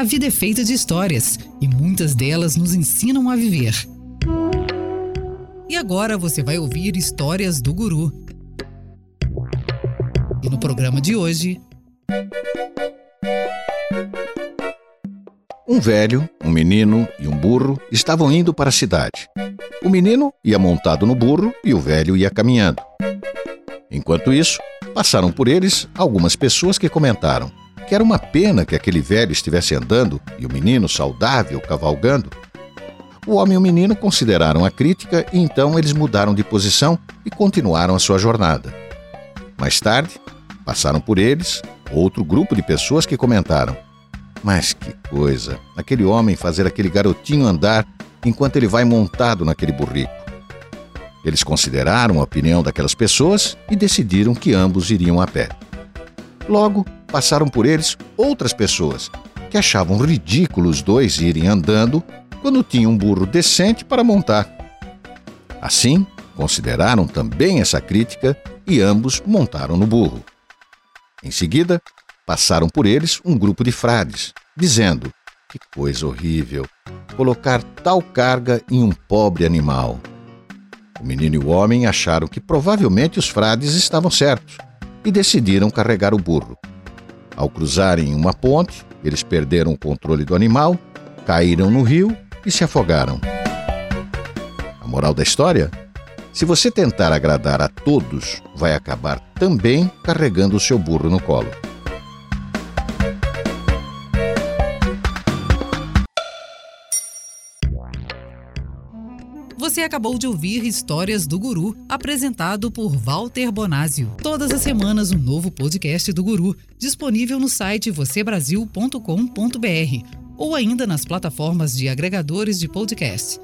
A vida é feita de histórias e muitas delas nos ensinam a viver. E agora você vai ouvir histórias do Guru. E no programa de hoje. Um velho, um menino e um burro estavam indo para a cidade. O menino ia montado no burro e o velho ia caminhando. Enquanto isso, passaram por eles algumas pessoas que comentaram: que era uma pena que aquele velho estivesse andando e o menino saudável cavalgando. O homem e o menino consideraram a crítica e então eles mudaram de posição e continuaram a sua jornada. Mais tarde, passaram por eles outro grupo de pessoas que comentaram: Mas que coisa, aquele homem fazer aquele garotinho andar enquanto ele vai montado naquele burrico. Eles consideraram a opinião daquelas pessoas e decidiram que ambos iriam a pé. Logo, passaram por eles outras pessoas que achavam ridículo os dois irem andando quando tinham um burro decente para montar. Assim, consideraram também essa crítica e ambos montaram no burro. Em seguida, passaram por eles um grupo de frades, dizendo: Que coisa horrível! Colocar tal carga em um pobre animal. O menino e o homem acharam que provavelmente os frades estavam certos e decidiram carregar o burro. Ao cruzarem uma ponte, eles perderam o controle do animal, caíram no rio e se afogaram. A moral da história? Se você tentar agradar a todos, vai acabar também carregando o seu burro no colo. Você acabou de ouvir Histórias do Guru, apresentado por Walter Bonásio. Todas as semanas um novo podcast do Guru, disponível no site vocêbrasil.com.br ou ainda nas plataformas de agregadores de podcast.